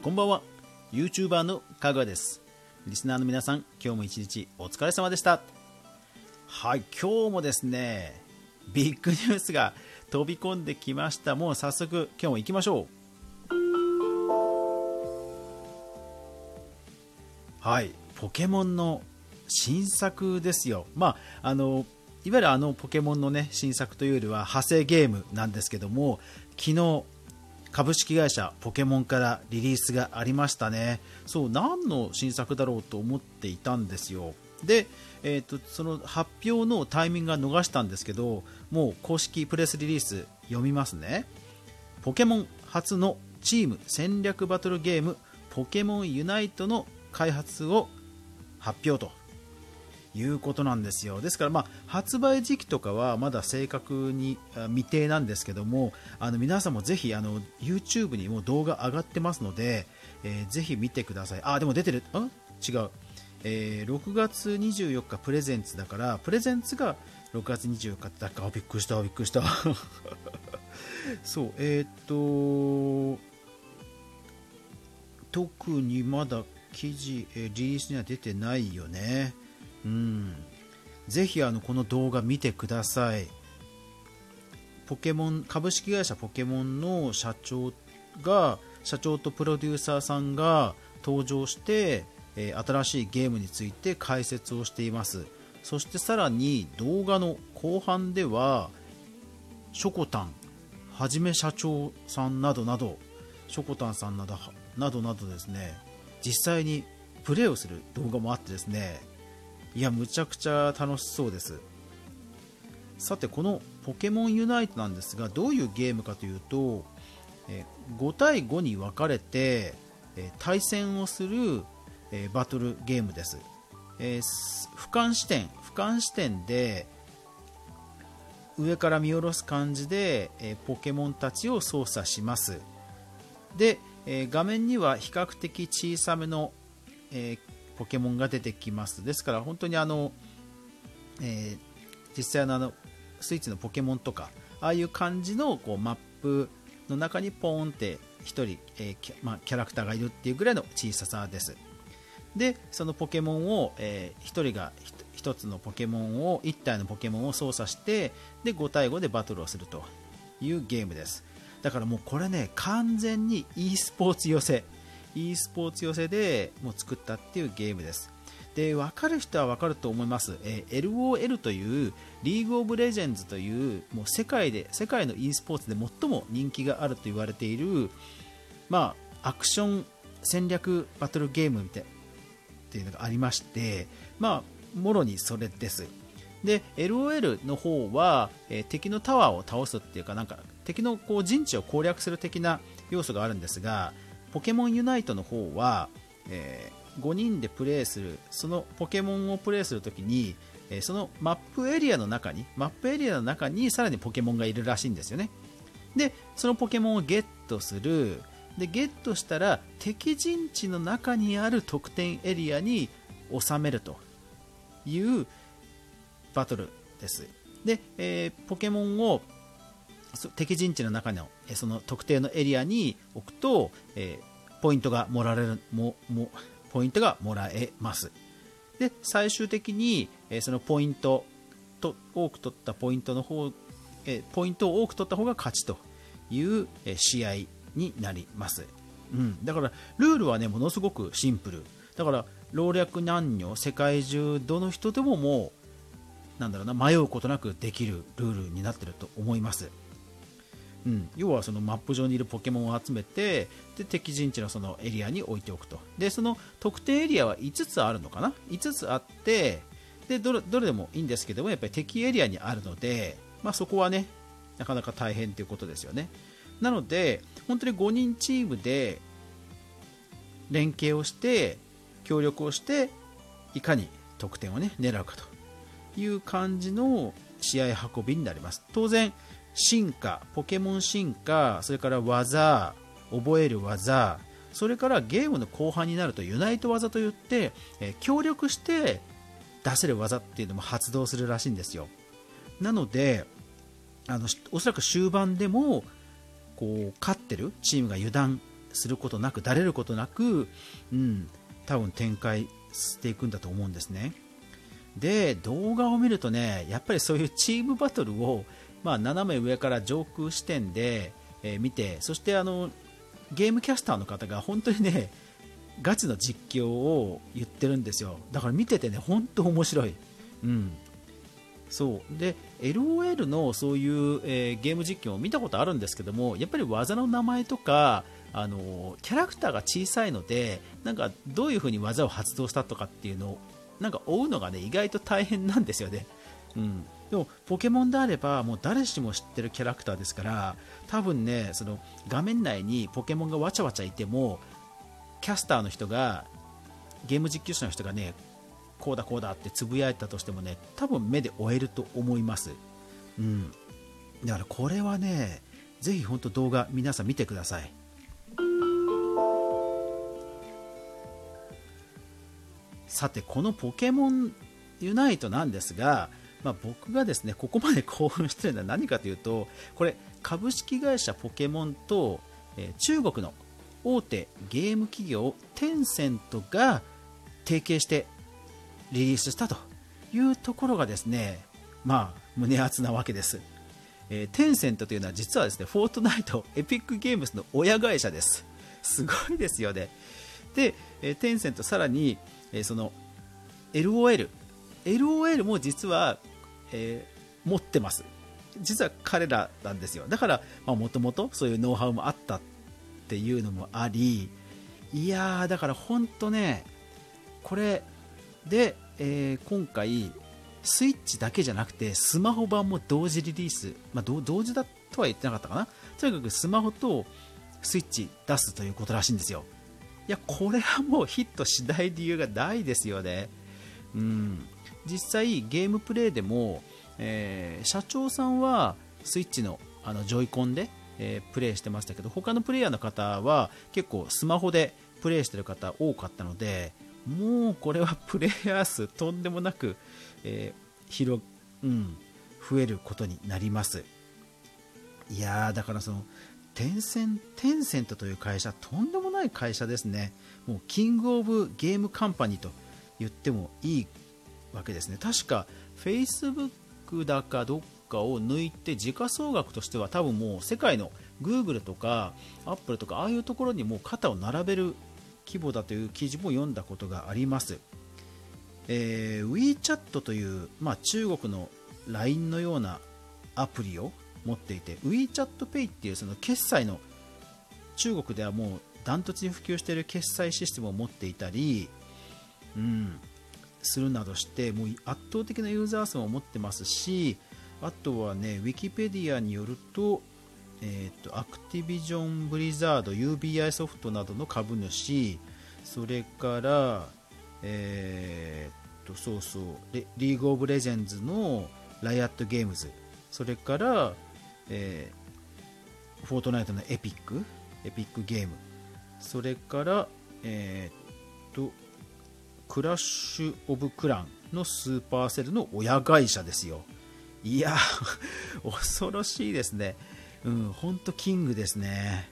こんばんは。YouTuber のかぐわです。リスナーの皆さん今日も一日お疲れ様でした。はい今日もですねビッグニュースが飛び込んできました。もう早速今日も行きましょう。はいポケモンの新作ですよ。まああのいわゆるあのポケモンのね新作というよりは派生ゲームなんですけども昨日株式会社ポケモンからリリースがありましたね。そう何の新作だろうと思っていたんですよ。で、えーと、その発表のタイミングが逃したんですけどもう公式プレスリリース読みますね。ポケモン初のチーム戦略バトルゲームポケモンユナイトの開発を発表と。いうことなんですよ。ですから、まあ、発売時期とかはまだ正確に未定なんですけどもあの皆さんもぜひあの YouTube にも動画上がってますので、えー、ぜひ見てください。あでも出てる。ん違う、えー、6月24日プレゼンツだからプレゼンツが6月24日だか。びっくりしたびっくりした。そうえっ、と特にまだ記事、えリリースには出てないよね。うん。ぜひあのこの動画見てください。ポケモン株式会社ポケモンの社長が社長とプロデューサーさんが登場して、えー、新しいゲームについて解説をしています。そしてさらに動画の後半ではショコタンはじめ社長さんなどなどショコタンさんなどなどなどですね実際にプレーをする動画もあってですねいやむちゃくちゃ楽しそうです。さてこのポケモンユナイトなんですがどういうゲームかというと5対5に分かれて対戦をするバトルゲームです、俯瞰視点俯瞰視点で上から見下ろす感じでポケモンたちを操作します。で画面には比較的小さめのポケモンが出てきます。ですから本当にあの、えー、実際のあのスイッチのポケモンとかああいう感じのこうマップの中にポーンって1人、えーキまあ、キャラクターがいるっていうぐらいの小ささです。でそのポケモンを、えー、1人が1つのポケモンを1体のポケモンを操作してで5対5でバトルをするというゲームです。だからもうこれね完全に e スポーツ寄せ。E スポーツ寄せでもう作ったっていうゲームです。で分かる人は分かると思います、えー、LOL というリーグオブレジェンズというもう世界で世界の e スポーツで最も人気があると言われているまあアクション戦略バトルゲームみたいっていうのがありましてまあもろにそれです。で LOL の方は、えー、敵のタワーを倒すっていうかなんか敵のこう陣地を攻略する的な要素があるんですがポケモンユナイトの方は、えー、5人でプレイするそのポケモンをプレイするときに、えー、そのマップエリアの中にマップエリアの中にさらにポケモンがいるらしいんですよね。でそのポケモンをゲットする。でゲットしたら敵陣地の中にある得点エリアに収めるというバトルです。で、えー、ポケモンを敵陣地の中のその特定のエリアに置くと、えー、ポイントがもらえるももポイントがもらえます。で最終的に、えー、そのポイントと多く取ったポイントの方、えー、ポイントを多く取った方が勝ちという、え試合になります、うん、だからルールはねものすごくシンプル。だから老若男女世界中どの人でももうなんだろうな迷うことなくできるルールになってると思います。うん、要はそのマップ上にいるポケモンを集めてで敵陣地のそのエリアに置いておくと。でその特定エリアは5つあるのかな？5つあってでどれどれでもいいんですけどもやっぱり敵エリアにあるので、まあ、そこはねなかなか大変ということですよね。なので本当に5人チームで連携をして協力をしていかに得点をね狙うかという感じの試合運びになります。当然進化、ポケモン進化、それから技、覚える技、それからゲームの後半になるとユナイト技といって、え協力して出せる技っていうのも発動するらしいんですよ。なので、あのおそらく終盤でもこう勝ってるチームが油断することなくだれることなく、うん、多分展開していくんだと思うんですねで動画を見るとねやっぱりそういうチームバトルを、まあ、斜め上から上空視点で、えー、見てそしてあのゲームキャスターの方が本当にねガチの実況を言ってるんですよ。だから見ててね本当面白い、うん、そう。で LOL のそういう、えー、ゲーム実況を見たことあるんですけどもやっぱり技の名前とかあのキャラクターが小さいのでなんかどういう風に技を発動したとかっていうのをなんか追うのがね意外と大変なんですよね、うん、でもポケモンであればもう誰しも知ってるキャラクターですから多分ねその画面内にポケモンがわちゃわちゃいてもキャスターの人がゲーム実況者の人がねこうだこうだってつぶやいたとしてもね多分目で追えると思います、うん、だからこれはねぜひ本当動画皆さん見てください。さてこのポケモンユナイトなんですが、まあ、僕がですねここまで興奮してるのは何かというとこれ株式会社ポケモンと、えー、中国の大手ゲーム企業テンセントが提携してリリースしたというところがですね、まあ、胸熱なわけです。えー、テンセントというのは実はですね、フォートナイト、エピックゲームズの親会社です。すごいですよね。で、えー、テンセントさらに、えー、その LOL、LOL も実は、えー、持ってます。実は彼らなんですよ。だから、もともとそういうノウハウもあったっていうのもあり、いやー、だから本当ね、これ、で、えー、今回、スイッチだけじゃなくて、スマホ版も同時リリース、まあ、同時だとは言ってなかったかな、とにかくスマホとスイッチ出すということらしいんですよ。いや、これはもうヒットしない理由がないですよね。うん、実際、ゲームプレイでも、えー、社長さんはスイッチのあのジョイコンで、えー、プレイしてましたけど他のプレイヤーの方は結構スマホでプレイしてる方多かったのでもうこれは プレイヤー数とんでもなく、えー、広、うん、増えることになります。いやー、だからその、テンセンテンセントという会社、とんでもない会社ですね。もう、キングオブゲームカンパニーと言ってもいいわけですね。確か、Facebook だかどっかを抜いて、時価総額としては多分もう世界の Google とか Apple とか、ああいうところにもう肩を並べる規模だという記事も読んだことがあります、えー、WeChat という、まあ、中国の LINE のようなアプリを持っていて WeChatPay っていうその決済の中国ではもうダントツに普及している決済システムを持っていたり、うん、するなどしてもう圧倒的なユーザー数を持ってますしあとはね、ウィキペディアによると、えーと、アクティビジョン・ブリザード UBI ソフトなどの株主それから、えー、とそうそうリーグ・オブ・レジェンズのライアット・ゲームズそれから、えー、フォートナイトのエピックエピックゲームそれから、えー、とクラッシュ・オブ・クランのスーパーセルの親会社ですよいや 恐ろしいですねうん、本当キングですね。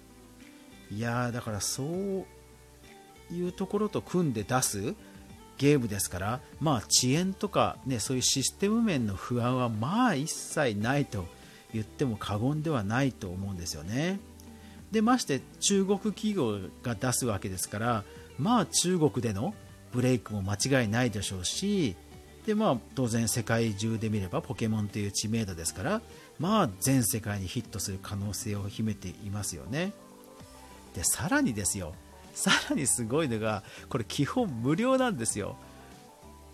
いやだからそういうところと組んで出すゲームですから、まあ、遅延とか、ね、そういうシステム面の不安はまあ一切ないと言っても過言ではないと思うんですよね。でまして中国企業が出すわけですからまあ中国でのブレイクも間違いないでしょうしで、まあ、当然世界中で見ればポケモンという知名度ですからまあ全世界にヒットする可能性を秘めていますよね。でさらにですよ。さらにすごいのがこれ基本無料なんですよ。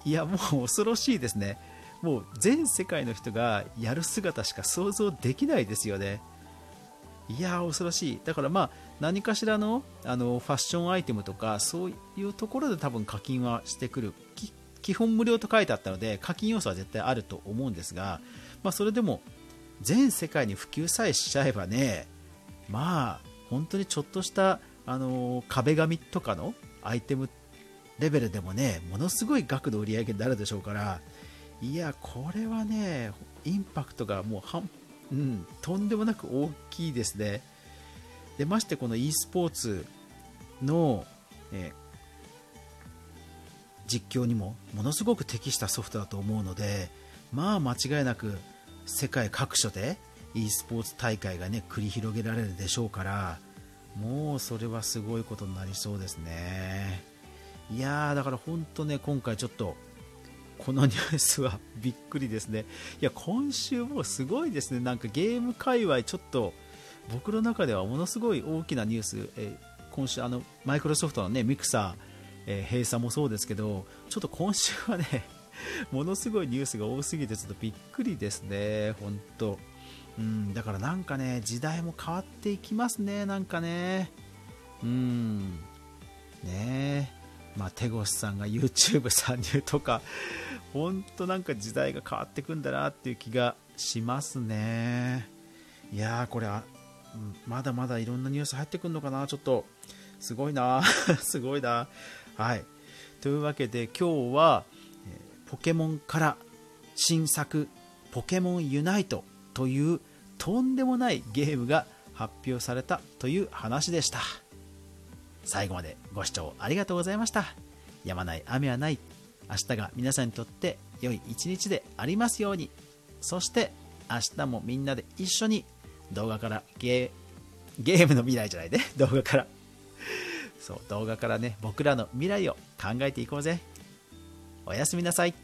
いやもう恐ろしいですね。もう全世界の人がやる姿しか想像できないですよね。いや恐ろしい。だからまあ何かしらのあのファッションアイテムとかそういうところで多分課金はしてくる。基本無料と書いてあったので課金要素は絶対あると思うんですが、まあ、それでも全世界に普及さえしちゃえばね、まあ、本当にちょっとした、あの壁紙とかのアイテムレベルでもね、ものすごい額の売り上げになるでしょうから、いや、これはね、インパクトがもうはん、うん、とんでもなく大きいですね。でましてこの e スポーツの、え実況にもものすごく適したソフトだと思うのでまあ間違いなく世界各所で e スポーツ大会がね繰り広げられるでしょうからもうそれはすごいことになりそうですねいやーだから本当ね今回ちょっとこのニュースはびっくりですね。いや今週もすごいですね。なんかゲーム界隈ちょっと僕の中ではものすごい大きなニュース、え今週あのマイクロソフトのねミクサーえー、閉鎖もそうですけど、ちょっと今週はね、ものすごいニュースが多すぎて、ちょっとびっくりですね、本当。うん、だからなんかね、時代も変わっていきますね、なんかね。うん、ね。まあ、手越さんが YouTube 参入とか、本当なんか時代が変わっていくんだなっていう気がしますね。いやー、これは、まだまだいろんなニュース入ってくるのかな、ちょっと、すごいな、すごいな。はい、というわけで今日は、ポケモンから新作「ポケモンユナイト」というとんでもないゲームが発表されたという話でした最後までご視聴ありがとうございました。やまない雨はない。明日が皆さんにとって良い一日でありますように。そして明日もみんなで一緒に動画からゲームの未来じゃないで 動画から。そう動画からね僕らの未来を考えていこうぜ。おやすみなさい。